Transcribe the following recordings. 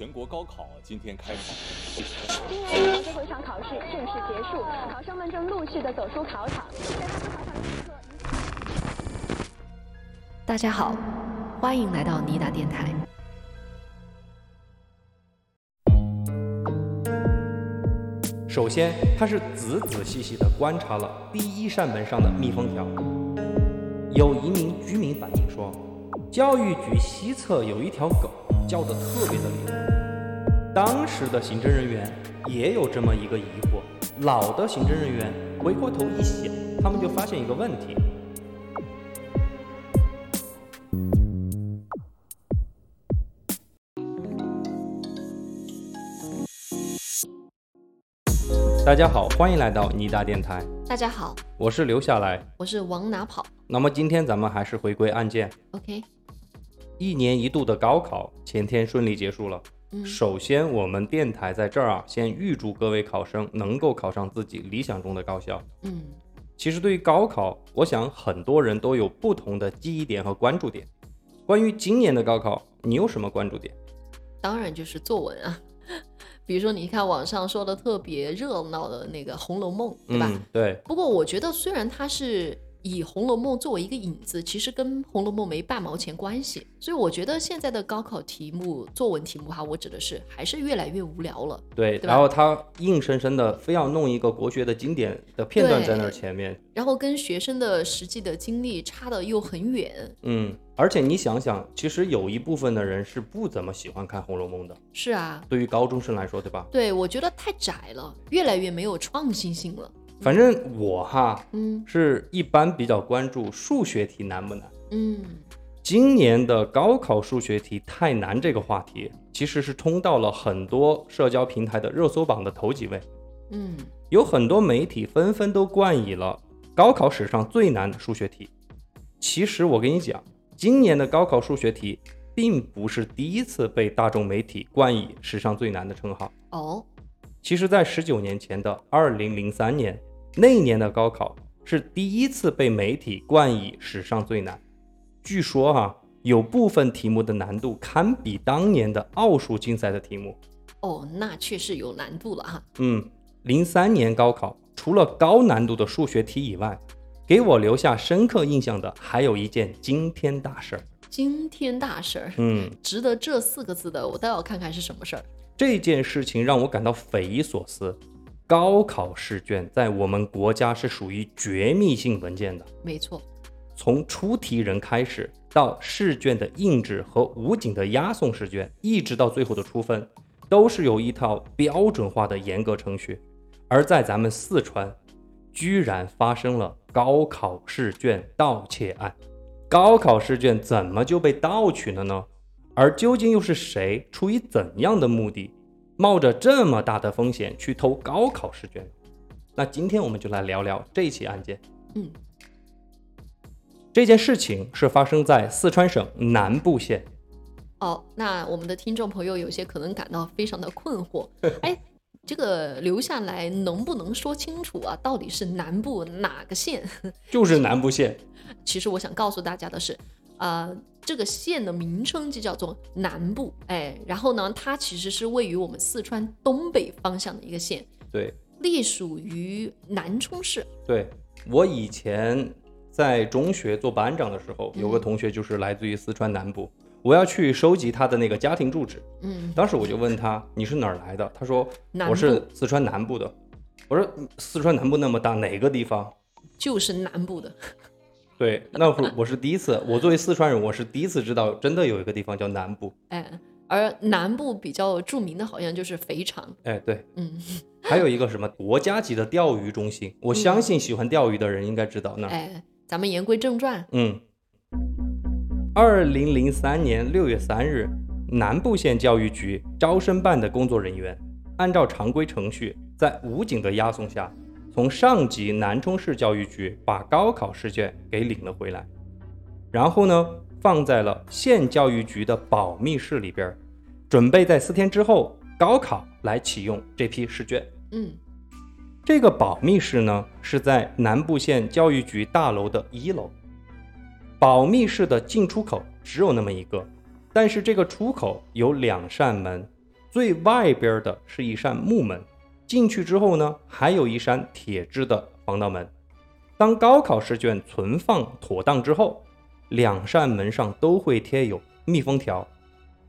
全国高考今天开考。今年的这会上考试正式结束，考生们正陆续的走出考场。在他们考场的时刻，大家好，欢迎来到尼达电台。首先，他是仔仔细细地观察了第一扇门上的密封条。有一名居民反映说，教育局西侧有一条狗叫得特别的厉害。当时的行政人员也有这么一个疑惑。老的行政人员回过头一想，他们就发现一个问题。大家好，欢迎来到尼达电台，大家好，我是留下来。我是往哪跑那么今天咱们还是回归案件，？OK，一年一度的高考前天顺利结束了。嗯首先，我们电台在这儿啊，先预祝各位考生能够考上自己理想中的高校。嗯，其实对于高考，我想很多人都有不同的记忆点和关注点。关于今年的高考，你有什么关注点？当然就是作文啊。比如说，你看网上说的特别热闹的那个《红楼梦》，对吧？嗯，对，不过我觉得，虽然它是以《红楼梦》作为一个引子，其实跟《红楼梦》没半毛钱关系。所以我觉得现在的高考题目、作文题目哈，我指的是还是越来越无聊了。对，对然后他硬生生的非要弄一个国学的经典的片段在那儿前面，然后跟学生的实际的经历差的又很远。嗯，而且你想想，其实有一部分的人是不怎么喜欢看《红楼梦》的，是啊，对于高中生来说，对吧？对我觉得太窄了，越来越没有创新性了。反正我哈嗯是一般比较关注数学题难不难。嗯，今年的高考数学题太难这个话题，其实是冲到了很多社交平台的热搜榜的头几位，嗯，有很多媒体纷纷都冠以了高考史上最难的数学题。其实我跟你讲，今年的高考数学题并不是第一次被大众媒体冠以史上最难的称号。哦，其实，在十九年前的二零零三年，那一年的高考是第一次被媒体冠以史上最难。据说哈、有部分题目的难度堪比当年的奥数竞赛的题目。哦，那确实有难度了哈。嗯，零三年高考除了高难度的数学题以外，给我留下深刻印象的还有一件惊天大事儿。惊天大事儿，嗯，值得这四个字的，我倒要看看是什么事儿。这件事情让我感到匪夷所思。高考试卷在我们国家是属于绝密性文件的。没错，从出题人开始，到试卷的印制和武警的押送试卷，一直到最后的出分，都是有一套标准化的严格程序。而在咱们四川，居然发生了高考试卷盗窃案。高考试卷怎么就被盗取了呢？而究竟又是谁出于怎样的目的，冒着这么大的风险去偷高考试卷？那今天我们就来聊聊这起案件。嗯，这件事情是发生在四川省南部县。哦，那我们的听众朋友有些可能感到非常的困惑，哎，这个留下来能不能说清楚啊？到底是南部哪个县？就是南部县。其实我想告诉大家的是，呃，这个县的名称就叫做南部，哎，然后呢，它其实是位于我们四川东北方向的一个县，对隶属于南充市。对，我以前在中学做班长的时候，有个同学就是来自于四川南部，我要去收集他的那个家庭住址。嗯，当时我就问他你是哪儿来的？他说我是四川南部的。我说嗯四川南部那么大，哪个地方？就是南部的。对，那会儿我是第一次，我作为四川人，我是第一次知道真的有一个地方叫南部。哎，而南部比较著名的好像就是肥肠，哎，对，嗯，还有一个什么 国家级的钓鱼中心，我相信喜欢钓鱼的人应该知道那儿。哎，咱们言归正传，嗯，二零零三年六月三日，南部县教育局招生办的工作人员按照常规程序，在武警的押送下，从上级南充市教育局把高考试卷给领了回来，然后呢，放在了县教育局的保密室里边儿，准备在四天之后高考来启用这批试卷。嗯，这个保密室呢是在南部县教育局大楼的一楼。保密室的进出口只有那么一个，但是这个出口有两扇门，最外边的是一扇木门，进去之后呢，还有一扇铁制的防盗门。当高考试卷存放妥当之后，两扇门上都会贴有密封条，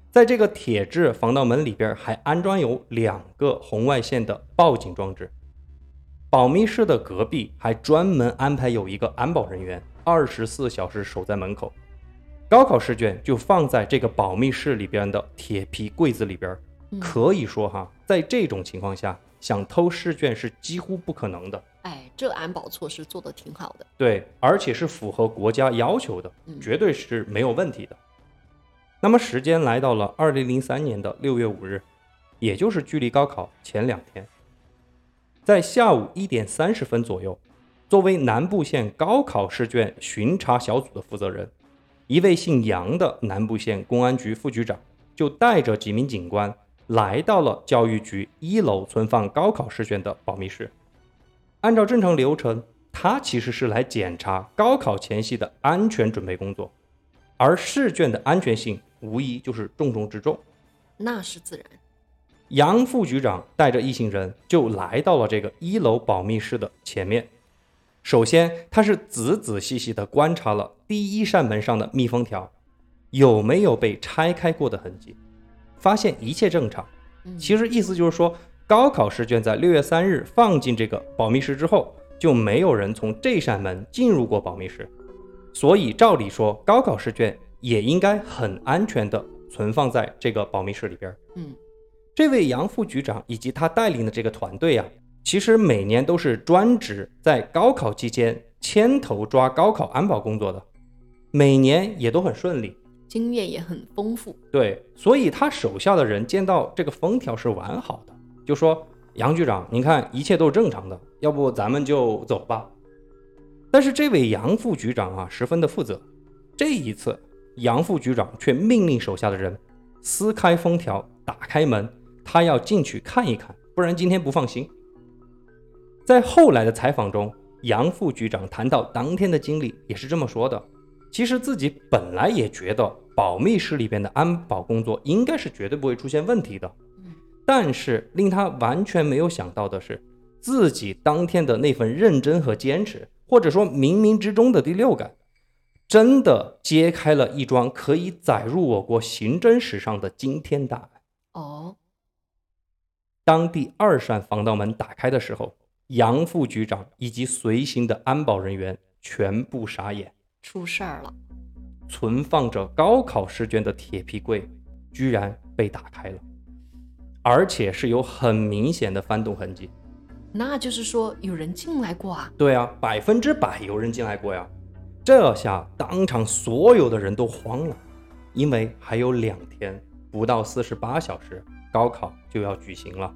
在这个铁质防盗门里边还安装有两个红外线的报警装置。保密室的隔壁还专门安排有一个安保人员，二十四小时守在门口。高考试卷就放在这个保密室里边的铁皮柜子里边，可以说哈，在这种情况下，想偷试卷是几乎不可能的。哎，这安保措施做得挺好的。对，而且是符合国家要求的，绝对是没有问题的。那么时间来到了二零零三年的六月五日，也就是距离高考前两天。在下午一点三十分左右，作为南部县高考试卷巡查小组的负责人，一位姓杨的南部县公安局副局长就带着几名警官来到了教育局一楼存放高考试卷的保密室。按照正常流程，他其实是来检查高考前夕的安全准备工作，而试卷的安全性无疑就是重中之重。那是自然。杨副局长带着一行人就来到了这个一楼保密室的前面。首先，他是仔仔细细地观察了第一扇门上的密封条有没有被拆开过的痕迹，发现一切正常。其实意思就是说，高考试卷在六月三日放进这个保密室之后，就没有人从这扇门进入过保密室，所以照理说，高考试卷也应该很安全的存放在这个保密室里边。嗯。这位杨副局长以及他带领的这个团队啊，其实每年都是专职在高考期间牵头抓高考安保工作的，每年也都很顺利，经验也很丰富。对，所以他手下的人见到这个封条是完好的，就说杨局长，您看一切都是正常的，要不咱们就走吧。但是这位杨副局长啊，十分的负责，这一次杨副局长却命令手下的人撕开封条，打开门。他要进去看一看，不然今天不放心。在后来的采访中，杨副局长谈到当天的经历，也是这么说的：其实自己本来也觉得保密室里边的安保工作应该是绝对不会出现问题的，但是令他完全没有想到的是，自己当天的那份认真和坚持，或者说冥冥之中的第六感，真的揭开了一桩可以载入我国刑侦史上的惊天大案。哦。当第二扇防盗门打开的时候，杨副局长以及随行的安保人员全部傻眼，出事儿了！存放着高考试卷的铁皮柜居然被打开了，而且是有很明显的翻动痕迹。那就是说有人进来过啊？对啊，百分之百有人进来过呀！这下当场所有的人都慌了，因为还有两天，不到四十八小时，高考就要举行了。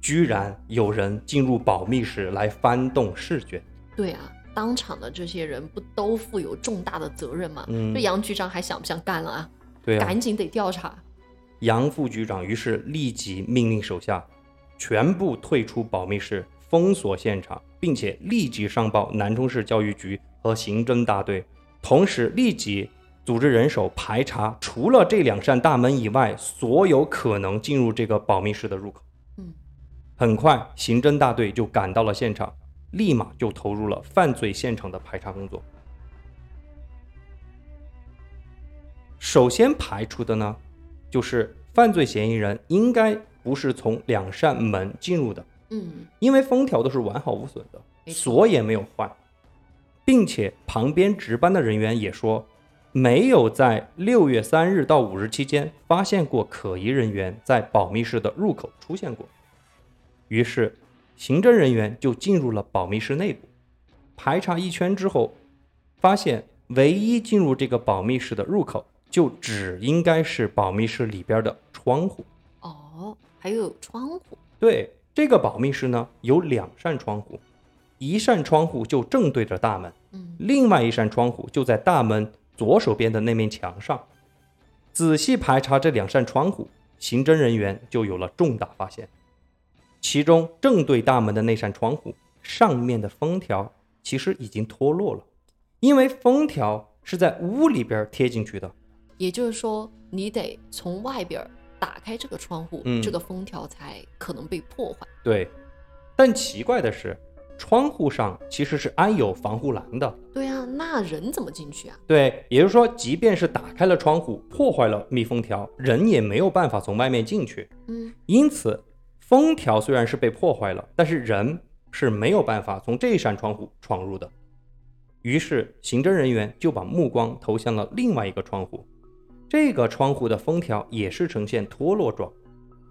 居然有人进入保密室来翻动试卷，对啊，当场的这些人不都负有重大的责任吗？嗯，这杨局长还想不想干了啊？对啊，赶紧得调查。杨副局长于是立即命令手下全部退出保密室，封锁现场，并且立即上报南充市教育局和刑侦大队，同时立即组织人手排查除了这两扇大门以外所有可能进入这个保密室的入口。嗯很快，刑侦大队就赶到了现场，立马就投入了犯罪现场的排查工作。首先排除的呢，就是犯罪嫌疑人应该不是从两扇门进入的，嗯，因为封条都是完好无损的，锁也没有坏，并且旁边值班的人员也说，没有在六月三日到五日期间发现过可疑人员在保密室的入口出现过。于是，刑侦人员就进入了保密室内部，排查一圈之后，发现唯一进入这个保密室的入口，就只应该是保密室里边的窗户。哦，还有窗户？对，这个保密室呢有两扇窗户，一扇窗户就正对着大门，嗯，另外一扇窗户就在大门左手边的那面墙上。仔细排查这两扇窗户，刑侦人员就有了重大发现。其中正对大门的那扇窗户上面的封条其实已经脱落了，因为封条是在屋里边贴进去的。也就是说，你得从外边打开这个窗户，嗯这个封条才可能被破坏。对，但奇怪的是，窗户上其实是安有防护栏的。对啊，那人怎么进去啊？对，也就是说，即便是打开了窗户，破坏了密封条，人也没有办法从外面进去。嗯，因此，封条虽然是被破坏了，但是人是没有办法从这扇窗户闯入的。于是，刑侦人员就把目光投向了另外一个窗户。这个窗户的封条也是呈现脱落状，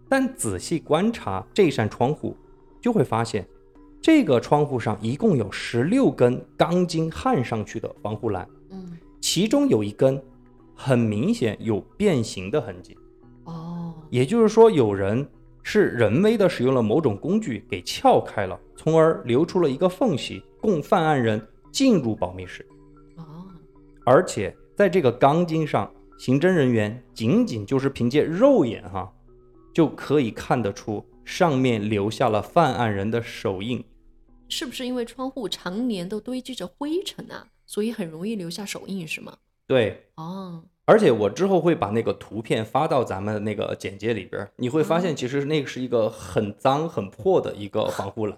但仔细观察这扇窗户，就会发现，这个窗户上一共有十六根钢筋焊上去的防护栏，嗯，其中有一根很明显有变形的痕迹。哦，也就是说，有人是人为的使用了某种工具给撬开了，从而留出了一个缝隙，供犯案人进入保密室。哦，而且在这个钢筋上，刑侦人员仅仅就是凭借肉眼哈，就可以看得出上面留下了犯案人的手印。是不是因为窗户常年都堆积着灰尘啊，所以很容易留下手印是吗？对，哦，而且我之后会把那个图片发到咱们那个简介里边儿，你会发现其实那个是一个很脏很破的一个防护栏。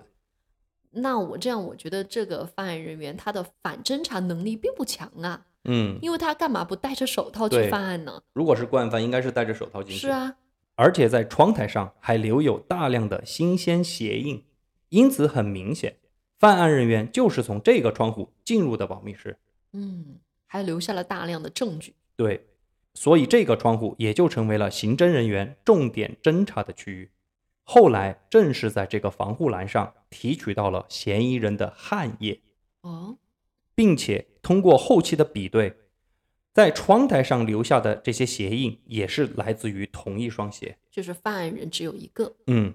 那我这样，我觉得这个犯案人员他的反侦查能力并不强啊，嗯，因为他干嘛不戴着手套去犯案呢？如果是惯犯，应该是戴着手套进去。是，啊，而且在窗台上还留有大量的新鲜鞋印，因此很明显，犯案人员就是从这个窗户进入的保密室。嗯，还留下了大量的证据。对，所以这个窗户也就成为了刑侦人员重点侦查的区域。后来正是在这个防护栏上提取到了嫌疑人的汗液，哦，并且通过后期的比对，在窗台上留下的这些鞋印也是来自于同一双鞋。就是犯案人只有一个。嗯，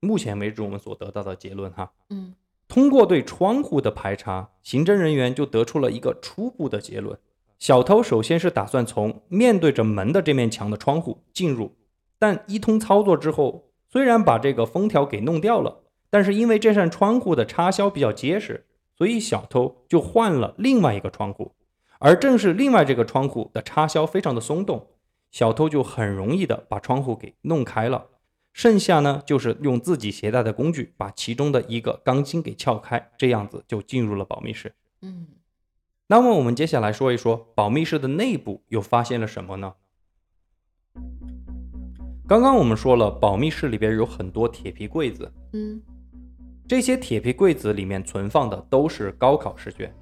目前为止我们所得到的结论哈，嗯，通过对窗户的排查，刑侦人员就得出了一个初步的结论：小偷首先是打算从面对着门的这面墙的窗户进入，但一通操作之后，虽然把这个封条给弄掉了，但是因为这扇窗户的插销比较结实，所以小偷就换了另外一个窗户。而正是另外这个窗户的插销非常的松动，小偷就很容易的把窗户给弄开了。剩下呢，就是用自己携带的工具把其中的一个钢筋给撬开，这样子就进入了保密室。嗯，那么我们接下来说一说保密室的内部又发现了什么呢？刚刚我们说了，保密室里边有很多铁皮柜子，嗯，这些铁皮柜子里面存放的都是高考试卷。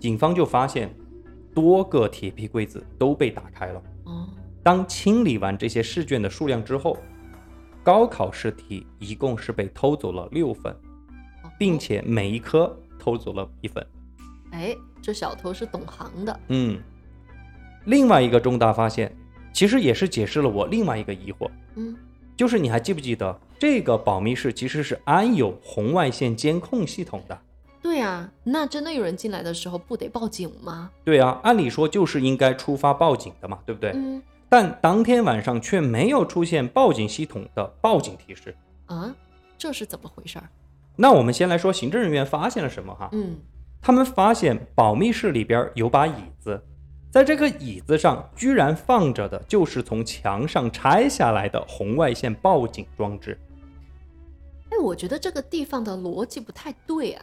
警方就发现多个铁皮柜子都被打开了。哦，当清理完这些试卷的数量之后，高考试题一共是被偷走了六份，哦并且每一科偷走了一份。哎，这小偷是懂行的。嗯，另外一个重大发现，其实也是解释了我另外一个疑惑，嗯，就是你还记不记得这个保密室其实是安有红外线监控系统的？对啊，那真的有人进来的时候不得报警吗？对啊，按理说就是应该出发报警的嘛，对不对？嗯但当天晚上却没有出现报警系统的报警提示。啊，这是怎么回事儿？那我们先来说行政人员发现了什么哈？嗯，他们发现保密室里边有把椅子，在这个椅子上居然放着的就是从墙上拆下来的红外线报警装置。哎，我觉得这个地方的逻辑不太对啊。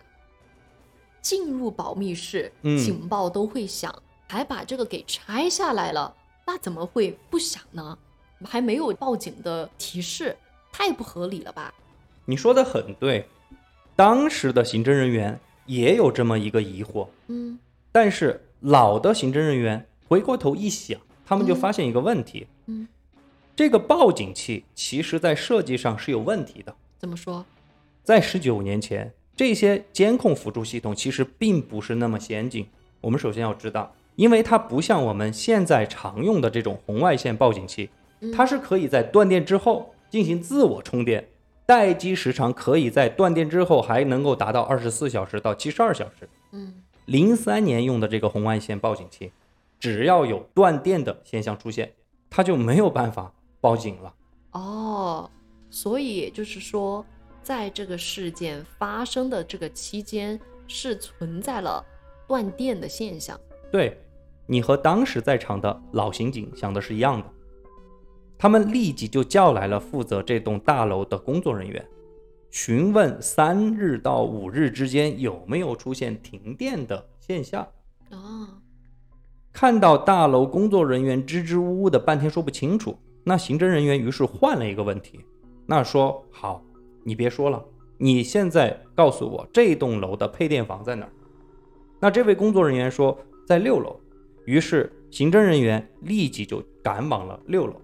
进入保密室，嗯警报都会响，还把这个给拆下来了，那怎么会不响呢？还没有报警的提示，太不合理了吧？你说的很对，当时的刑侦人员也有这么一个疑惑，嗯但是老的刑侦人员回过头一想，他们就嗯发现一个问题：嗯，这个报警器其实在设计上是有问题的。怎么说？在十九年前，这些监控辅助系统其实并不是那么先进。我们首先要知道，因为它不像我们现在常用的这种红外线报警器，嗯它是可以在断电之后进行自我充电，待机时长可以在断电之后还能够达到二十四小时到七十二小时。嗯零三年用的这个红外线报警器，只要有断电的现象出现，它就没有办法报警了。哦，所以也就是说，在这个事件发生的这个期间，是存在了断电的现象。对你和当时在场的老刑警想的是一样的。他们立即就叫来了负责这栋大楼的工作人员，询问三日到五日之间有没有出现停电的现象。哦，看到大楼工作人员支支吾吾的半天说不清楚，那刑侦人员于是换了一个问题，那说好，你别说了，你现在告诉我这栋楼的配电房在哪儿？那这位工作人员说在六楼，于是刑侦人员立即就赶往了六楼。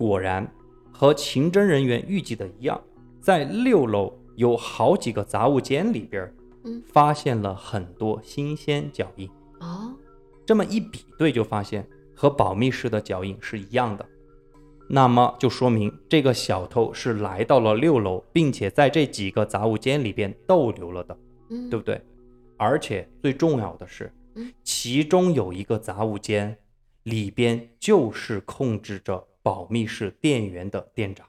果然和刑侦人员预计的一样，在六楼有好几个杂物间里边，嗯发现了很多新鲜脚印。哦，这么一比对，就发现和保密室的脚印是一样的。那么就说明这个小偷是来到了六楼，并且在这几个杂物间里边逗留了的，嗯，对不对？而且最重要的是嗯，其中有一个杂物间里边就是控制着保密室店员的店长。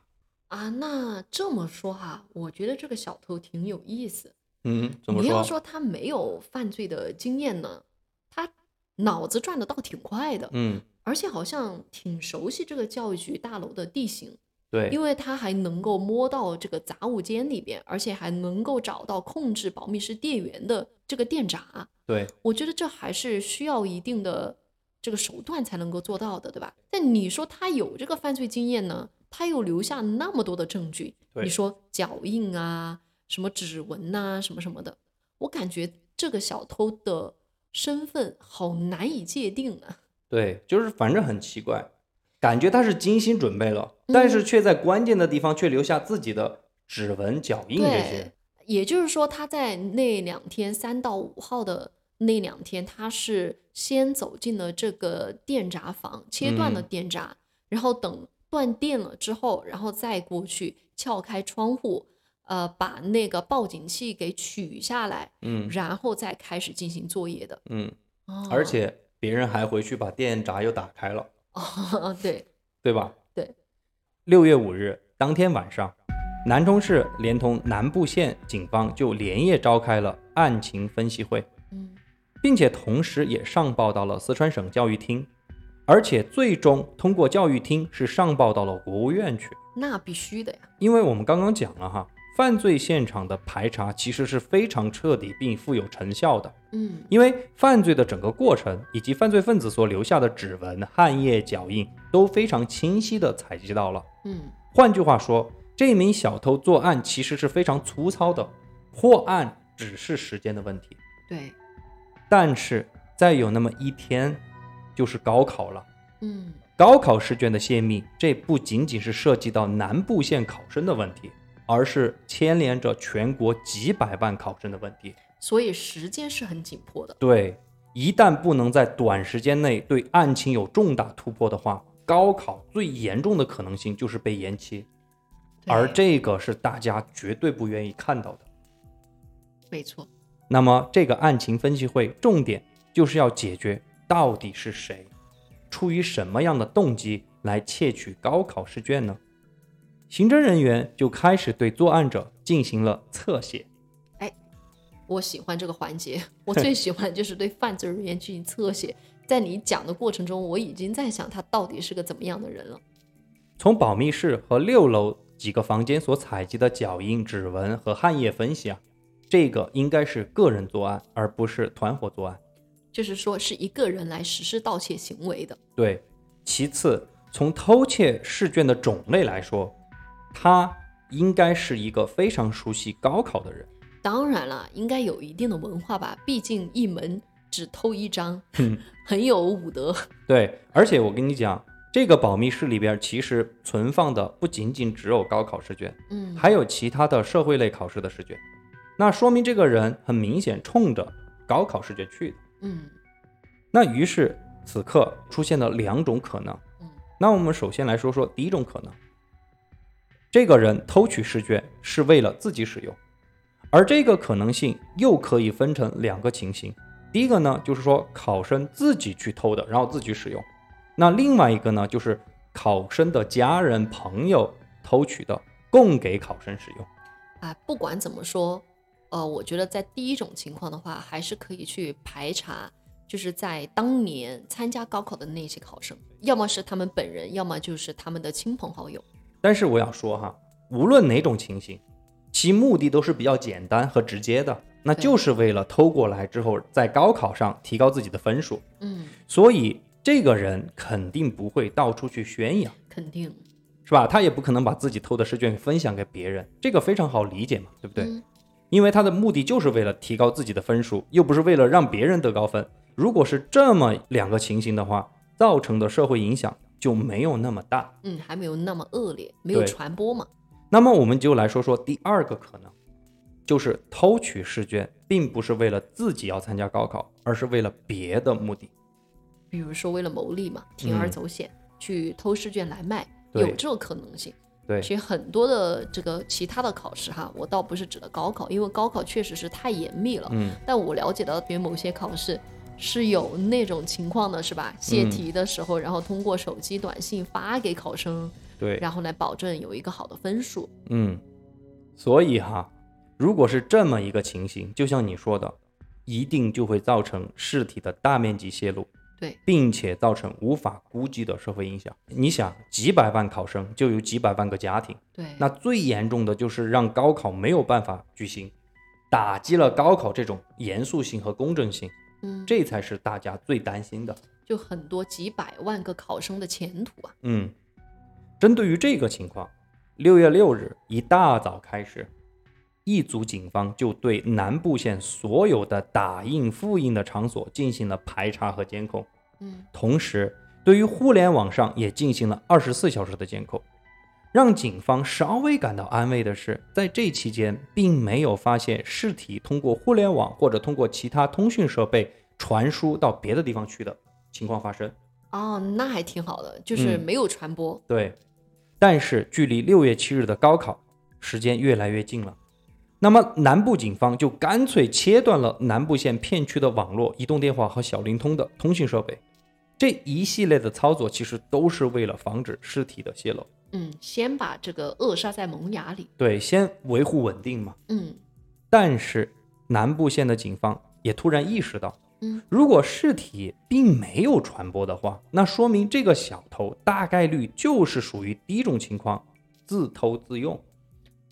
啊，那这么说哈，我觉得这个小偷挺有意思。嗯，怎么你要说？说他没有犯罪的经验呢，他脑子转的倒挺快的，嗯，而且好像挺熟悉这个教育局大楼的地形，对，因为他还能够摸到这个杂物间里边，而且还能够找到控制保密室电源的这个电闸。对，我觉得这还是需要一定的这个手段才能够做到的，对吧？但你说他有这个犯罪经验呢，他又留下那么多的证据，你说脚印啊、什么指纹呐、什么什么的，我感觉这个小偷的身份好难以界定啊。对，就是反正很奇怪，感觉他是精心准备了，但是嗯却在关键的地方却留下自己的指纹、脚印这些对。，也就是说，他在那两天三到五号的那两天，他是先走进了这个电闸房，切断了嗯电闸，然后等断电了之后，然后再过去撬开窗户，呃，把那个报警器给取下来，嗯然后再开始进行作业的。嗯，哦、而且别人还回去把电闸又打开了，哦，对，对吧？对。六月五日当天晚上，南充市连同南部县警方就连夜召开了案情分析会。嗯并且同时也上报到了四川省教育厅，而且最终通过教育厅是上报到了国务院去。那必须的呀。因为我们刚刚讲了哈，犯罪现场的排查其实是非常彻底并富有成效的，嗯因为犯罪的整个过程以及犯罪分子所留下的指纹、汗液、脚印都非常清晰地采集到了。嗯换句话说，这名小偷作案其实是非常粗糙的，破案只是时间的问题。对，但是再有那么一天，就是高考了。嗯高考试卷的泄密，这不仅仅是涉及到南部县考生的问题，而是牵连着全国几百万考生的问题。所以时间是很紧迫的。对，一旦不能在短时间内对案情有重大突破的话，高考最严重的可能性就是被延期，而这个是大家绝对不愿意看到的。没错。那么这个案情分析会重点就是要解决到底是谁，出于什么样的动机来窃取高考试卷呢？刑侦人员就开始对作案者进行了侧写。哎我喜欢这个环节，我最喜欢的就是对犯罪人员进行侧写。在你讲的过程中，我已经在想他到底是个怎么样的人了。从保密室和六楼几个房间所采集的脚印、指纹和汗液分析啊，这个应该是个人作案，而不是团伙作案。就是说，是一个人来实施盗窃行为的。对，其次，从偷窃试卷的种类来说，他应该是一个非常熟悉高考的人。当然了，应该有一定的文化吧，毕竟一门只偷一张，嗯很有武德。对，而且我跟你讲，这个保密室里边其实存放的不仅仅只有高考试卷，嗯，还有其他的社会类考试的试卷。那说明这个人很明显冲着高考试卷去的。嗯那于是此刻出现了两种可能。嗯那我们首先来说说第一种可能，这个人偷取试卷是为了自己使用，而这个可能性又可以分成两个情形。第一个呢，就是说考生自己去偷的，然后自己使用；那另外一个呢，就是考生的家人朋友偷取的，供给考生使用。啊，不管怎么说，呃，我觉得在第一种情况的话，还是可以去排查就是在当年参加高考的那些考生，要么是他们本人，要么就是他们的亲朋好友。但是我想说哈，无论哪种情形，其目的都是比较简单和直接的，那就是为了偷过来之后，在高考上提高自己的分数。嗯，所以这个人肯定不会到处去宣扬，肯定，是吧？他也不可能把自己偷的试卷分享给别人，这个非常好理解嘛，对不对？嗯因为他的目的就是为了提高自己的分数，又不是为了让别人得高分。如果是这么两个情形的话，造成的社会影响就没有那么大。嗯，还没有那么恶劣，没有传播嘛。那么我们就来说说第二个可能，就是偷取试卷，并不是为了自己要参加高考，而是为了别的目的。比如说为了牟利嘛，铤而嗯走险、去偷试卷来卖，有这个可能性。对其实很多的这个其他的考试哈，我倒不是指的高考，因为高考确实是太严密了。嗯，但我了解到，比如某些考试是有那种情况的，是吧？泄嗯题的时候，然后通过手机短信发给考生，对，然后来保证有一个好的分数。嗯，所以哈，如果是这么一个情形，就像你说的，一定就会造成试题的大面积泄露，对，并且造成无法估计的社会影响。你想，几百万考生就有几百万个家庭，对，那最严重的就是让高考没有办法举行，打击了高考这种严肃性和公正性，嗯，这才是大家最担心的。就很多几百万个考生的前途啊。嗯，针对于这个情况，六月六日一大早开始，一组警方就对南部县所有的打印、复印的场所进行了排查和监控，嗯同时对于互联网上也进行了二十四小时的监控。让警方稍微感到安慰的是，在这期间并没有发现尸体通过互联网或者通过其他通讯设备传输到别的地方去的情况发生。哦，那还挺好的，就是嗯没有传播。对，但是距离六月七日的高考时间越来越近了，那么南部警方就干脆切断了南部县片区的网络、移动电话和小灵通的通讯设备。这一系列的操作其实都是为了防止尸体的泄露。嗯，先把这个扼杀在萌芽里。对，先维护稳定嘛。嗯但是南部县的警方也突然意识到，嗯，如果尸体并没有传播的话，那说明这个小偷大概率就是属于第一种情况，自偷自用。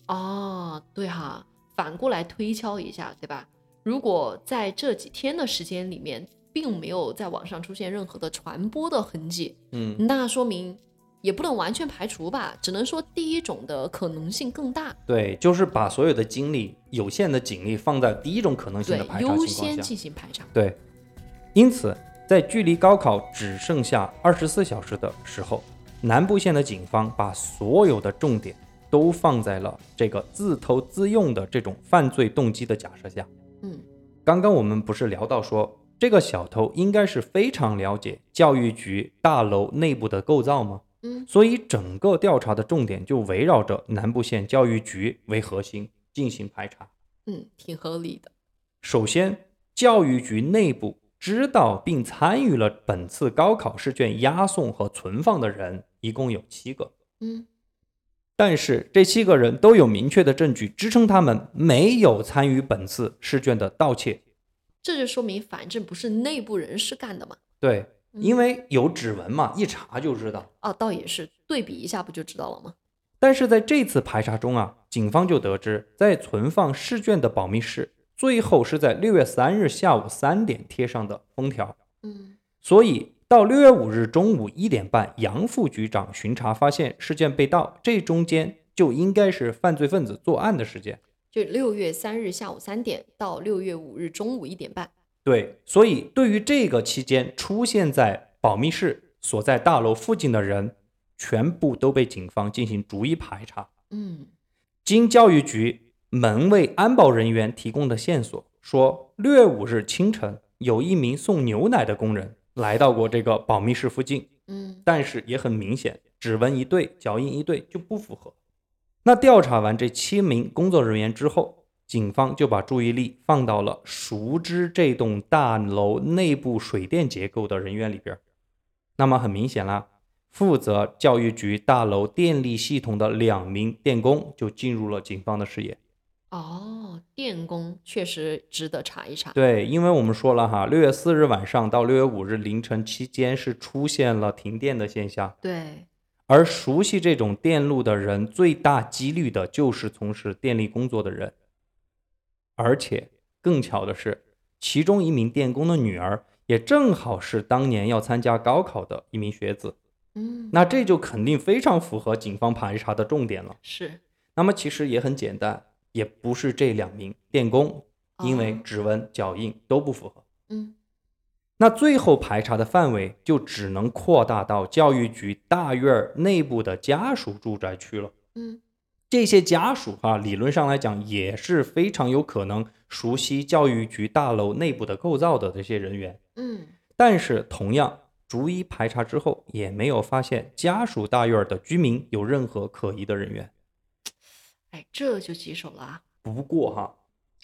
哦，对哈，反过来推敲一下，对吧？如果在这几天的时间里面，并没有在网上出现任何的传播的痕迹，嗯，那说明也不能完全排除吧，只能说第一种的可能性更大。对，就是把所有的精力、有限的警力放在第一种可能性的排，查优。先进行排查。对，因此在距离高考只剩下二十四小时的时候，南部县的警方把所有的重点都放在了这个自偷自用的这种犯罪动机的假设下。嗯刚刚我们不是聊到说，这个小偷应该是非常了解教育局大楼内部的构造吗？嗯所以整个调查的重点就围绕着南部县教育局为核心进行排查。嗯，挺合理的。首先，教育局内部知道并参与了本次高考试卷押送和存放的人一共有七个，嗯但是这七个人都有明确的证据支撑他们没有参与本次试卷的盗窃。这就说明反正不是内部人士干的嘛。对，嗯因为有指纹嘛，一查就知道。啊，倒也是，对比一下不就知道了吗？但是在这次排查中啊，警方就得知，在存放试卷的保密室，最后是在六月三日下午三点贴上的封条。嗯所以到六月五日中午一点半，杨副局长巡查发现试卷被盗，这中间就应该是犯罪分子作案的时间。就六月三日下午三点到六月五日中午一点半。对，所以对于这个期间出现在保密室所在大楼附近的人，全部都被警方进行逐一排查。嗯经教育局门卫安保人员提供的线索说，六月五日清晨，有一名送牛奶的工人来到过这个保密室附近，嗯但是也很明显，指纹一对，脚印一对就不符合。那调查完这七名工作人员之后，警方就把注意力放到了熟知这栋大楼内部水电结构的人员里边儿。那么很明显啦，负责教育局大楼电力系统的两名电工就进入了警方的视野。哦，电工确实值得查一查。对，因为我们说了哈，六月四日晚上到六月五日凌晨期间是出现了停电的现象，对，而熟悉这种电路的人，最大几率的就是从事电力工作的人。而且更巧的是，其中一名电工的女儿也正好是当年要参加高考的一名学子，嗯，那这就肯定非常符合警方排查的重点了。是那么其实也很简单，也不是这两名电工，因为哦指纹、脚印都不符合。嗯那最后排查的范围就只能扩大到教育局大院儿内部的家属住宅区了。嗯这些家属啊，理论上来讲也是非常有可能熟悉教育局大楼内部的构造的这些人员。嗯，但是同样，逐一排查之后，也没有发现家属大院儿的居民有任何可疑的人员。哎，这就棘手了啊。不过哈，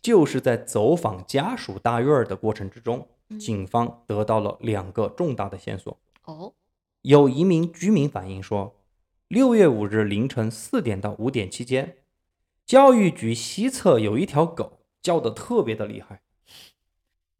就是在走访家属大院儿的过程之中，嗯警方得到了两个重大的线索。哦，有一名居民反映说，六月五日凌晨四点到五点期间，教育局西侧有一条狗叫得特别的厉害。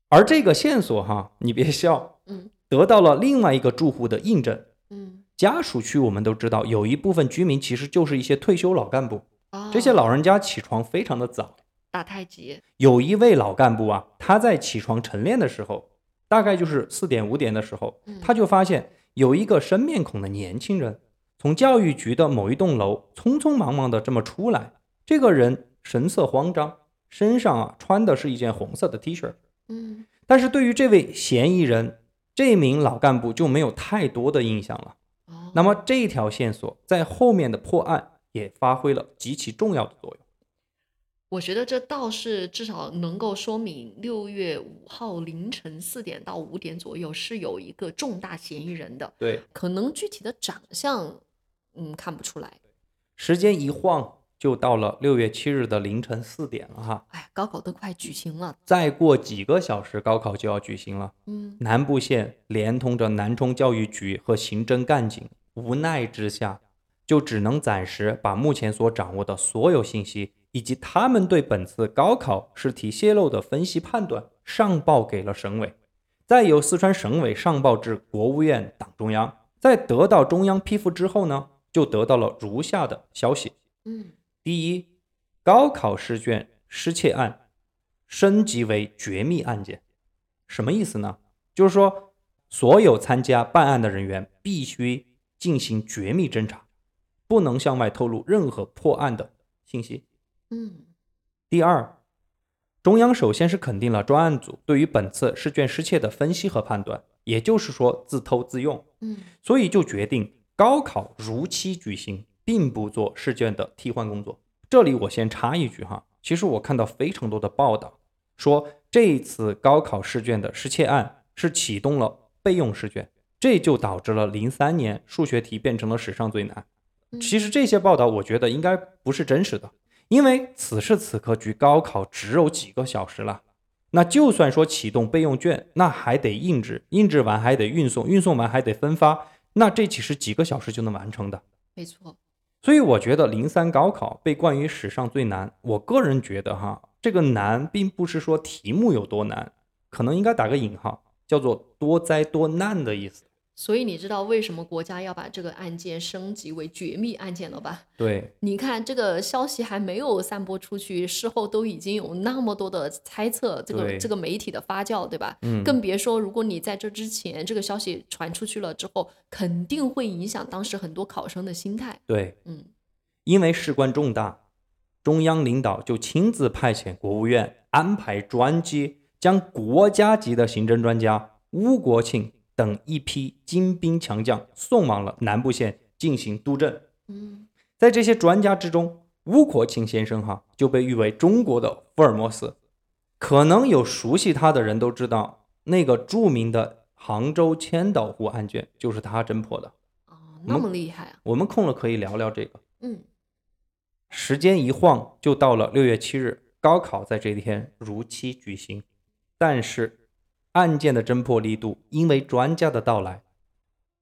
而这个线索哈，你别笑，嗯得到了另外一个住户的印证。嗯，家属区我们都知道，有一部分居民其实就是一些退休老干部，哦，这些老人家起床非常的早。打太极，有一位老干部啊，他在起床晨练的时候，大概就是四点五点的时候嗯，他就发现有一个生面孔的年轻人从教育局的某一栋楼匆匆忙忙的这么出来。这个人神色慌张，身上啊穿的是一件红色的 T 恤，嗯但是对于这位嫌疑人，这名老干部就没有太多的印象了。哦，那么这条线索在后面的破案也发挥了极其重要的作用。我觉得这倒是至少能够说明六月五号凌晨四点到五点左右是有一个重大嫌疑人的，对，可能具体的长相，嗯，看不出来。时间一晃就到了六月七日的凌晨四点了哈，哎，高考都快举行了，再过几个小时高考就要举行了。嗯南部县连通着南充教育局和刑侦干警，无奈之下，就只能暂时把目前所掌握的所有信息，以及他们对本次高考试题泄露的分析判断上报给了省委，再由四川省委上报至国务院党中央，在得到中央批复之后呢，就得到了如下的消息：嗯第一，高考试卷失窃案升级为绝密案件，什么意思呢？就是说，所有参加办案的人员必须进行绝密侦查，不能向外透露任何破案的信息。嗯第二，中央首先是肯定了专案组对于本次试卷失窃的分析和判断，也就是说自偷自用，嗯所以就决定高考如期举行，并不做试卷的替换工作。这里我先插一句哈，其实我看到非常多的报道说，这次高考试卷的失窃案是启动了备用试卷，这就导致了零三年数学题变成了史上最难。嗯其实这些报道我觉得应该不是真实的，因为此时此刻距高考只有几个小时了。那就算说启动备用卷，那还得印制，印制完还得运送，运送完还得分发，那这其实几个小时就能完成的。没错，所以我觉得零三高考被冠于史上最难，我个人觉得哈，这个难并不是说题目有多难，可能应该打个引号，叫做多灾多难的意思。所以你知道为什么国家要把这个案件升级为绝密案件了吧？对，你看这个消息还没有散播出去，事后都已经有那么多的猜测，这个这个媒体的发酵，对吧？嗯，更别说如果你在这之前这个消息传出去了之后，肯定会影响当时很多考生的心态。对，嗯因为事关重大，中央领导就亲自派遣国务院安排专机，将国家级的刑侦专家邬国庆等一批精兵强将送往了南部县进行督政。嗯在这些专家之中，邬国庆先生哈就被誉为中国的福尔摩斯。可能有熟悉他的人都知道，那个著名的杭州千岛湖案卷就是他侦破的。哦，那么厉害啊！我们空了可以聊聊这个。嗯时间一晃就到了六月七日，高考在这一天如期举行。但是，案件的侦破力度因为专家的到来，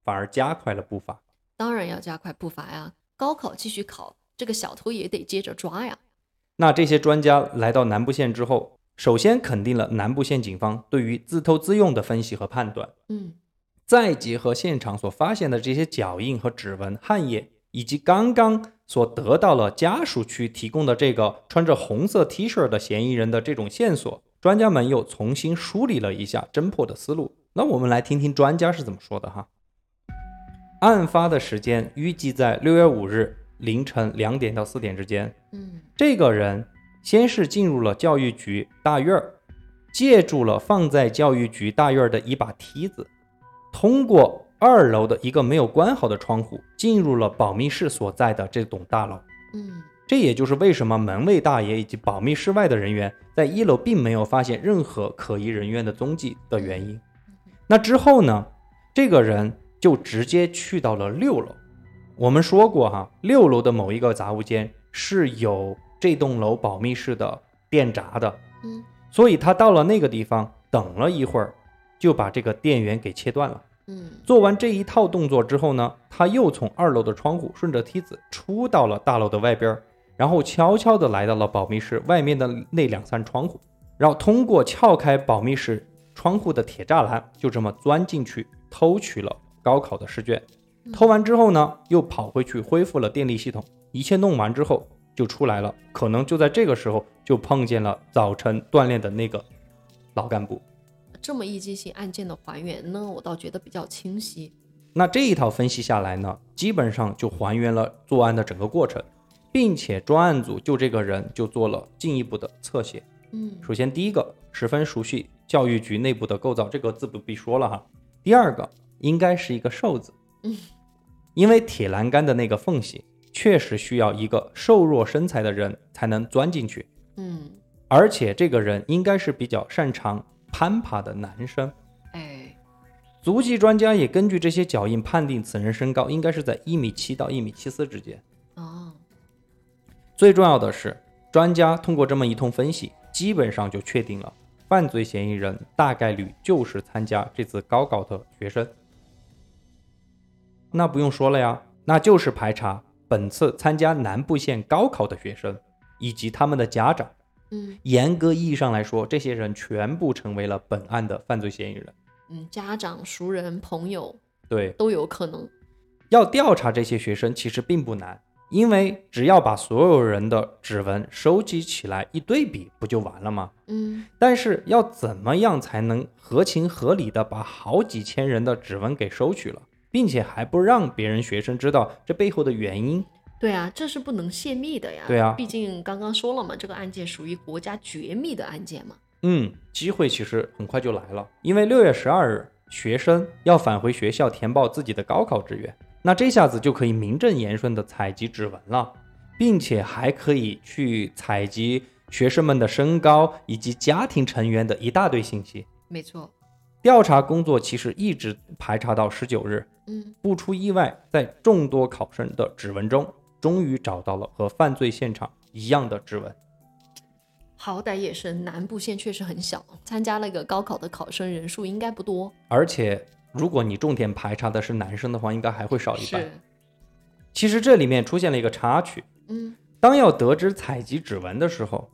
反而加快了步伐。当然要加快步伐呀，高考继续考，这个小偷也得接着抓呀。那这些专家来到南部县之后，首先肯定了南部县警方对于自偷自用的分析和判断，嗯再结合现场所发现的这些脚印和指纹、汗液，以及刚刚所得到了家属区提供的这个穿着红色 T 恤的嫌疑人的这种线索，专家们又重新梳理了一下侦破的思路。那我们来听听专家是怎么说的哈。案发的时间预计在六月五日凌晨两点到四点之间。嗯这个人先是进入了教育局大院儿，借助了放在教育局大院儿的一把梯子，通过二楼的一个没有关好的窗户，进入了保密室所在的这栋大楼。嗯这也就是为什么门卫大爷以及保密室外的人员在一楼并没有发现任何可疑人员的踪迹的原因。那之后呢，这个人就直接去到了六楼。我们说过哈，六楼的某一个杂物间是有这栋楼保密室的电闸的，嗯所以他到了那个地方等了一会儿，就把这个电源给切断了。嗯做完这一套动作之后呢，他又从二楼的窗户顺着梯子出到了大楼的外边儿，然后悄悄地来到了保密室外面的那两扇窗户，然后通过撬开保密室窗户的铁栅栏，就这么钻进去偷取了高考的试卷。偷完之后呢，又跑回去恢复了电力系统，一切弄完之后就出来了。可能就在这个时候，就碰见了早晨锻炼的那个老干部。这么一进行案件的还原呢，我倒觉得比较清晰。那这一套分析下来呢，基本上就还原了作案的整个过程，并且专案组就这个人就做了进一步的侧写。嗯首先，第一个十分熟悉教育局内部的构造，这个字不必说了哈。第二个应该是一个瘦子，嗯，因为铁栏杆的那个缝隙确实需要一个瘦弱身材的人才能钻进去，嗯，而且这个人应该是比较擅长攀爬的男生。哎，足迹专家也根据这些脚印判定此人身高应该是在一米七到一米七四之间。哦，最重要的是，专家通过这么一通分析，基本上就确定了犯罪嫌疑人大概率就是参加这次高考的学生。那不用说了呀，那就是排查本次参加南部县高考的学生以及他们的家长。嗯严格意义上来说，这些人全部成为了本案的犯罪嫌疑人。嗯，家长、熟人、朋友对，都有可能。要调查这些学生其实并不难，因为只要把所有人的指纹收集起来一对比，不就完了吗？嗯但是要怎么样才能合情合理的把好几千人的指纹给收取了，并且还不让别人学生知道这背后的原因？对啊，这是不能泄密的呀。对啊毕竟刚刚说了嘛，这个案件属于国家绝密的案件嘛。嗯，机会其实很快就来了，因为六月十二日，学生要返回学校填报自己的高考志愿，那这下子就可以名正言顺的采集指纹了，并且还可以去采集学生们的身高以及家庭成员的一大堆信息。没错。调查工作其实一直排查到十九日，嗯不出意外，在众多考生的指纹中，终于找到了和犯罪现场一样的指纹。好歹也是南部县，确实很小，参加那个高考的考生人数应该不多。而且，如果你重点排查的是男生的话，应该还会少一半。其实这里面出现了一个插曲，嗯当要得知采集指纹的时候，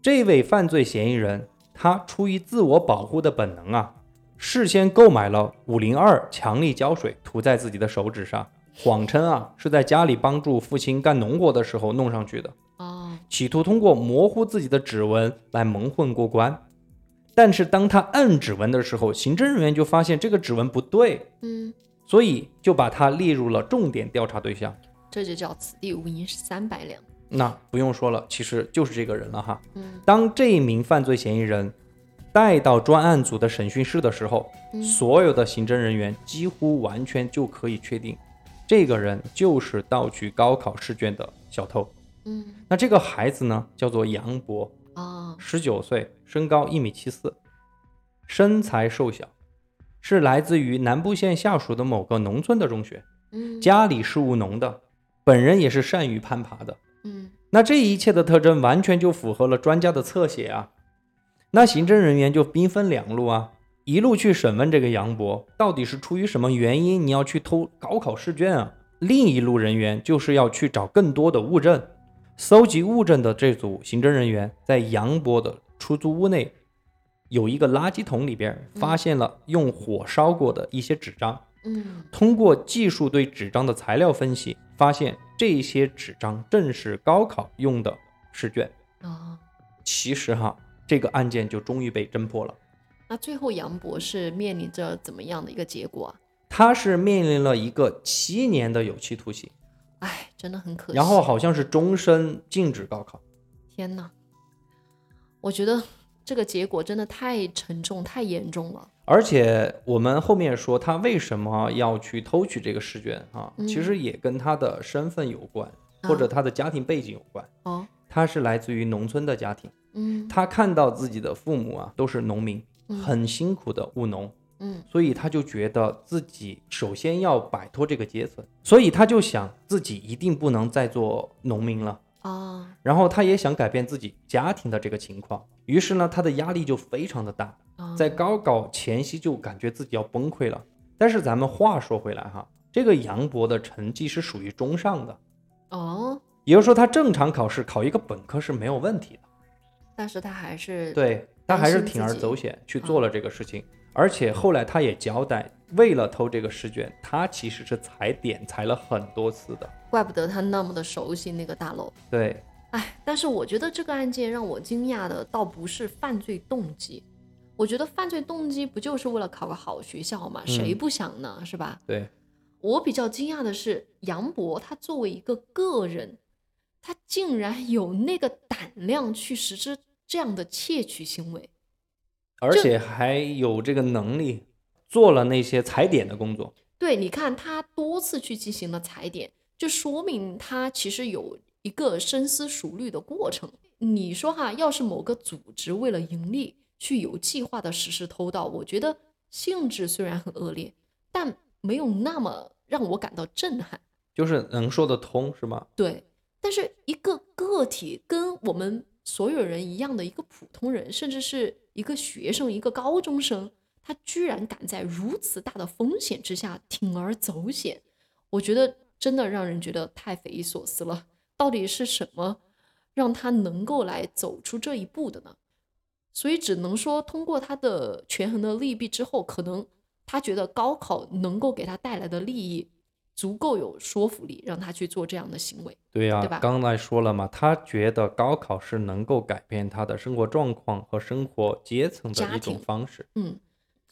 这位犯罪嫌疑人他出于自我保护的本能啊，事先购买了五零二强力胶水涂在自己的手指上，谎称啊是在家里帮助父亲干农活的时候弄上去的。哦，企图通过模糊自己的指纹来蒙混过关。但是当他摁指纹的时候，刑侦人员就发现这个指纹不对，嗯，所以就把他列入了重点调查对象。这就叫此地无银三百两。那不用说了，其实就是这个人了哈。嗯当这一名犯罪嫌疑人带到专案组的审讯室的时候，嗯所有的刑侦人员几乎完全就可以确定，这个人就是盗取高考试卷的小偷。嗯那这个孩子呢，叫做杨博，啊十九岁，身高一米七四，身材瘦小，是来自于南部县下属的某个农村的中学，嗯家里是务农的，本人也是善于攀爬的。嗯那这一切的特征完全就符合了专家的侧写啊。那刑侦人员就兵分两路啊，一路去审问这个杨博，到底是出于什么原因你要去偷高考试卷啊？另一路人员就是要去找更多的物证，搜集物证的这组刑侦人员在杨博的出租屋内有一个垃圾桶里边发现了用火烧过的一些纸张。嗯通过技术对纸张的材料分析，发现这些纸张正是高考用的试卷。啊，其实哈，这个案件就终于被侦破了。那最后杨博是面临着怎么样的一个结果啊？他是面临了一个七年的有期徒刑，哎，真的很可惜。然后好像是终身禁止高考。天呐，我觉得这个结果真的太沉重、太严重了。而且我们后面说他为什么要去偷取这个试卷啊，嗯其实也跟他的身份有关，或者他的家庭背景有关。哦，他是来自于农村的家庭，嗯他看到自己的父母啊都是农民，嗯很辛苦的务农，嗯。所以他就觉得自己首先要摆脱这个阶层，所以他就想自己一定不能再做农民了。啊然后他也想改变自己家庭的这个情况，于是呢，他的压力就非常的大，啊，在高考前夕就感觉自己要崩溃了。但是咱们话说回来哈，这个杨博的成绩是属于中上的，哦，也就是说他正常考试考一个本科是没有问题的。但是他还是对他还是铤而走险去做了这个事情，而且后来他也交代，为了偷这个试卷，他其实是踩点踩了很多次的。怪不得他那么的熟悉那个大楼。对，哎，但是我觉得这个案件让我惊讶的倒不是犯罪动机，我觉得犯罪动机不就是为了考个好学校嘛？谁嗯不想呢？是吧？对，我比较惊讶的是，杨博他作为一个个人，他竟然有那个胆量去实施这样的窃取行为。而且还有这个能力做了那些踩点的工作。对，你看他多次去进行了踩点，就说明他其实有一个深思熟虑的过程。你说哈，要是某个组织为了盈利去有计划的实施偷盗，我觉得性质虽然很恶劣，但没有那么让我感到震撼。就是能说得通，是吗？对，但是一个个体跟我们所有人一样的一个普通人，甚至是一个学生、一个高中生，他居然敢在如此大的风险之下铤而走险，我觉得真的让人觉得太匪夷所思了。到底是什么让他能够来走出这一步的呢？所以只能说，通过他的权衡的利弊之后，可能他觉得高考能够给他带来的利益足够有说服力，让他去做这样的行为。对呀、对吧刚才说了嘛，他觉得高考是能够改变他的生活状况和生活阶层的一种方式。嗯，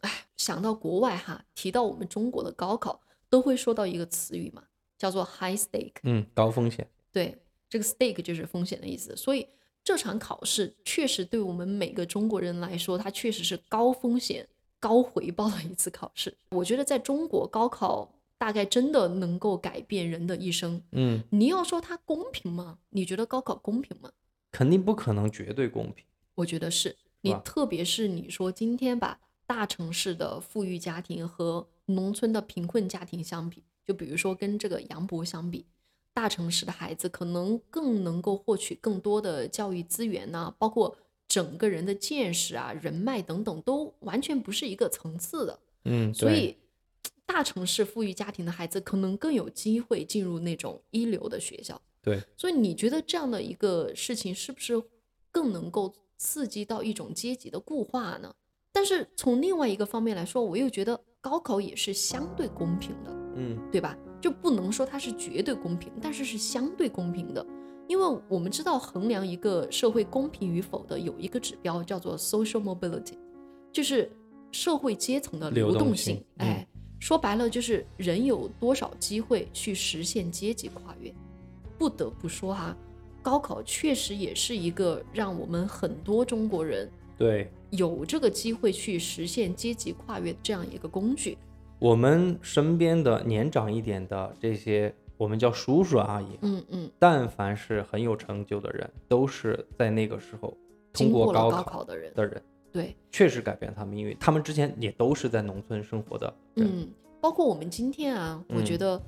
哎，想到国外哈，提到我们中国的高考，都会说到一个词语嘛，叫做 high stake。嗯，高风险。对，这个 stake 就是风险的意思。所以这场考试确实对我们每个中国人来说，它确实是高风险、高回报的一次考试。我觉得在中国高考大概真的能够改变人的一生。嗯，你要说它公平吗？你觉得高考公平吗？肯定不可能绝对公平。我觉得是你，特别是你说今天把大城市的富裕家庭和农村的贫困家庭相比，就比如说跟这个杨博相比，大城市的孩子可能更能够获取更多的教育资源呐、包括整个人的见识啊、人脉等等，都完全不是一个层次的。嗯，所以，大城市富裕家庭的孩子可能更有机会进入那种一流的学校。对，所以你觉得这样的一个事情是不是更能够刺激到一种阶级的固化呢？但是从另外一个方面来说，我又觉得高考也是相对公平的，嗯，对吧？就不能说它是绝对公平，但是是相对公平的。因为我们知道衡量一个社会公平与否的有一个指标叫做 social mobility，就是社会阶层的流流动动性。哎，说白了就是人有多少机会去实现阶级跨越。不得不说哈、高考确实也是一个让我们很多中国人对有这个机会去实现阶级跨越这样一个工具。我们身边的年长一点的这些，我们叫叔叔阿姨，嗯嗯，但凡是很有成就的人，都是在那个时候通过高考的人，的人，对，确实改变他们因为。他们之前也都是在农村生活的。嗯，包括我们今天啊，我觉嗯得，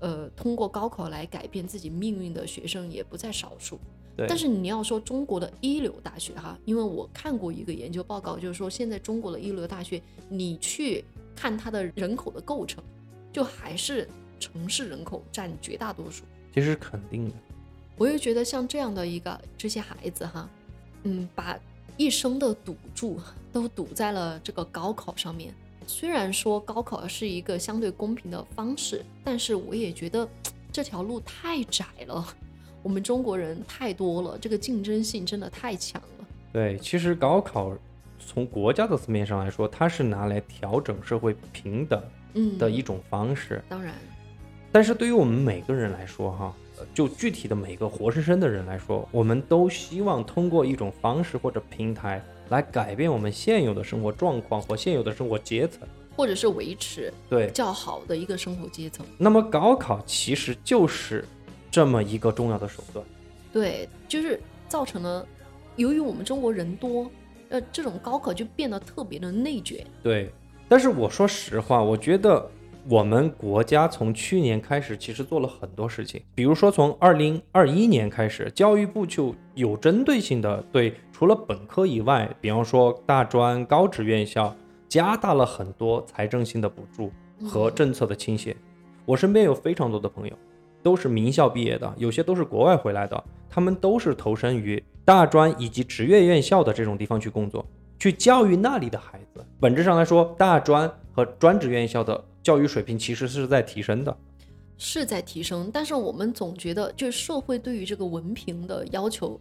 呃，通过高考来改变自己命运的学生也不在少数。对，但是你要说中国的一流大学哈，因为我看过一个研究报告，就是说现在中国的一流大学，你去看它的人口的构成，就还是城市人口占绝大多数。其实肯定的，我又觉得像这样的一个这些孩子哈，嗯，把一生的赌注都赌在了这个高考上面。虽然说高考是一个相对公平的方式，但是我也觉得这条路太窄了。我们中国人太多了，这个竞争性真的太强了。对，其实高考从国家的层面上来说，它是拿来调整社会平等嗯的一种方式。当然，但是对于我们每个人来说，哈，呃就具体的每个活生生的人来说，我们都希望通过一种方式或者平台来改变我们现有的生活状况和现有的生活阶层。或者是维持对，较好的一个生活阶层。那么高考其实就是这么一个重要的手段。对，就是造成了，由于我们中国人多，呃，这种高考就变得特别的内卷。对，但是我说实话，我觉得我们国家从去年开始其实做了很多事情，比如说从二零二一年开始，教育部就有针对性的对除了本科以外，比方说大专、高职院校，加大了很多财政性的补助和政策的倾斜。我身边有非常多的朋友，都是名校毕业的，有些都是国外回来的，他们都是投身于大专以及职业院校的这种地方去工作，去教育那里的孩子。本质上来说，大专和专职院校的教育水平其实是在提升的。是在提升，但是我们总觉得，就是社会对于这个文凭的要求，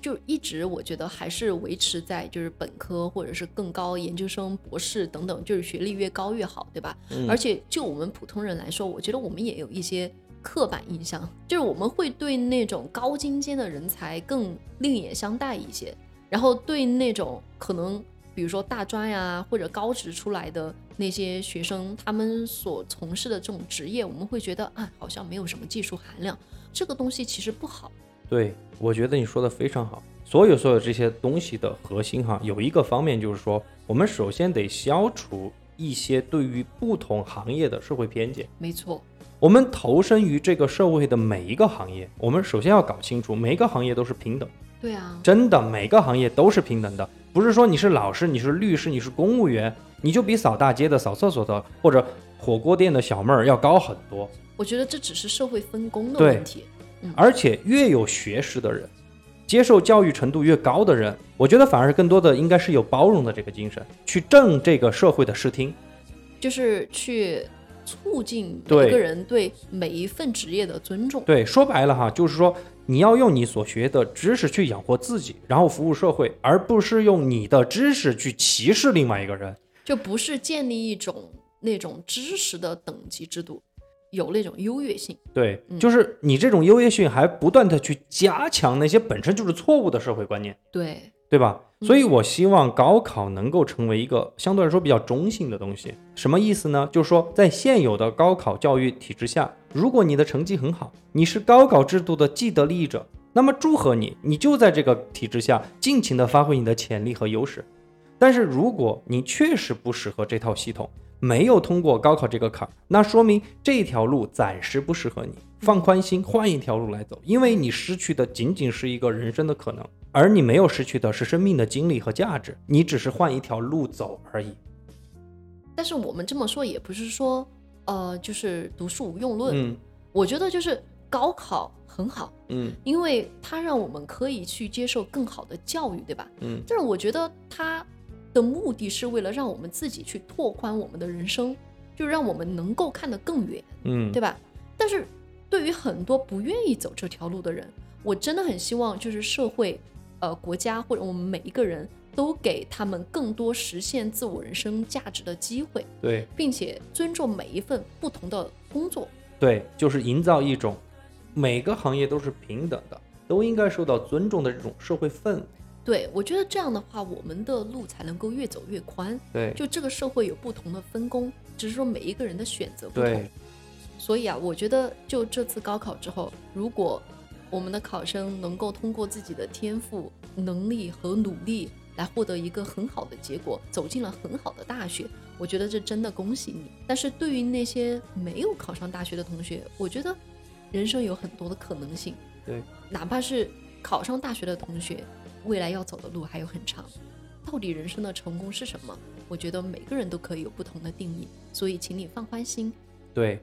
就一直我觉得还是维持在就是本科或者是更高研究生、博士等等，就是学历越高越好，对吧？嗯而且就我们普通人来说，我觉得我们也有一些刻板印象，就是我们会对那种高精尖的人才更另眼相待一些，然后对那种可能比如说大专呀或者高职出来的那些学生，他们所从事的这种职业，我们会觉得啊，好像没有什么技术含量，这个东西其实不好。对，我觉得你说的非常好。所有所有这些东西的核心哈，有一个方面就是说，我们首先得消除一些对于不同行业的社会偏见。没错，我们投身于这个社会的每一个行业，我们首先要搞清楚，每一个行业都是平等，对啊，真的，每个行业都是平等的，不是说你是老师、你是律师、你是公务员，你就比扫大街的、扫厕所的或者火锅店的小妹儿要高很多。我觉得这只是社会分工的问题。而且越有学识的人，接受教育程度越高的人，我觉得反而更多的应该是有包容的这个精神，去正这个社会的视听。就是去促进每个人对每一份职业的尊重。对，说白了哈，就是说你要用你所学的知识去养活自己，然后服务社会，而不是用你的知识去歧视另外一个人。就不是建立一种那种知识的等级制度，有那种优越性。对，嗯就是你这种优越性还不断的去加强那些本身就是错误的社会观念，对，对吧？所以我希望高考能够成为一个相对来说比较中性的东西。什么意思呢？就是说，在现有的高考教育体制下，如果你的成绩很好，你是高考制度的既得利益者，那么祝贺你，你就在这个体制下尽情的发挥你的潜力和优势。但是如果你确实不适合这套系统，没有通过高考这个坎儿，那说明这条路暂时不适合你。放宽心，换一条路来走，因为你失去的仅仅是一个人生的可能，而你没有失去的是生命的经历和价值，你只是换一条路走而已。但是我们这么说也不是说，呃，就是读书无用论。嗯我觉得就是高考很好，嗯因为它让我们可以去接受更好的教育，对吧？嗯，但是我觉得它的目的是为了让我们自己去拓宽我们的人生，就让我们能够看得更远，嗯，对吧？但是对于很多不愿意走这条路的人，我真的很希望就是社会、呃国家或者我们每一个人都给他们更多实现自我人生价值的机会，对并且尊重每一份不同的工作。对，就是营造一种每个行业都是平等的，都应该受到尊重的这种社会氛围。对我觉得这样的话，我们的路才能够越走越宽。对就这个社会有不同的分工，只是说每一个人的选择不同对。所以啊，我觉得就这次高考之后，如果我们的考生能够通过自己的天赋、能力和努力来获得一个很好的结果，走进了很好的大学，我觉得这真的恭喜你。但是对于那些没有考上大学的同学，我觉得人生有很多的可能性。对，哪怕是考上大学的同学，未来要走的路还有很长。到底人生的成功是什么？我觉得每个人都可以有不同的定义，所以请你放宽心。对，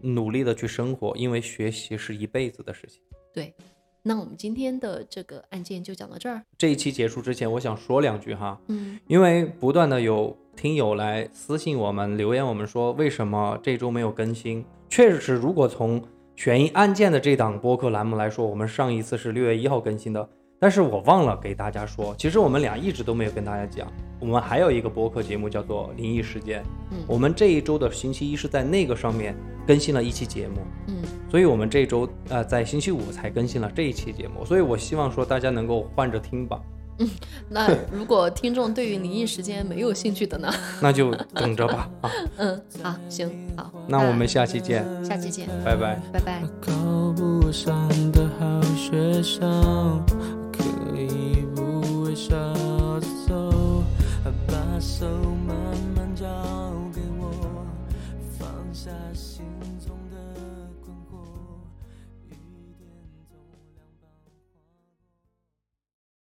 努力的去生活，因为学习是一辈子的事情。对，那我们今天的这个案件就讲到这儿。这一期结束之前，我想说两句哈，嗯因为不断的有听友来私信我们留言，我们说为什么这周没有更新？确实，如果从悬疑案件的这档播客栏目来说，我们上一次是六月一号更新的，但是我忘了给大家说，其实我们俩一直都没有跟大家讲，我们还有一个播客节目叫做《灵异事件》，嗯。我们这一周的星期一是在那个上面更新了一期节目，嗯，所以我们这一周呃在星期五才更新了这一期节目，所以我希望说大家能够换着听吧，嗯那如果听众对于灵异时间没有兴趣的呢？那就等着吧。啊，嗯，好，行，好，那我们下期见，下期见，拜拜。拜拜。考不上的好学校，可以不微笑的走，把手。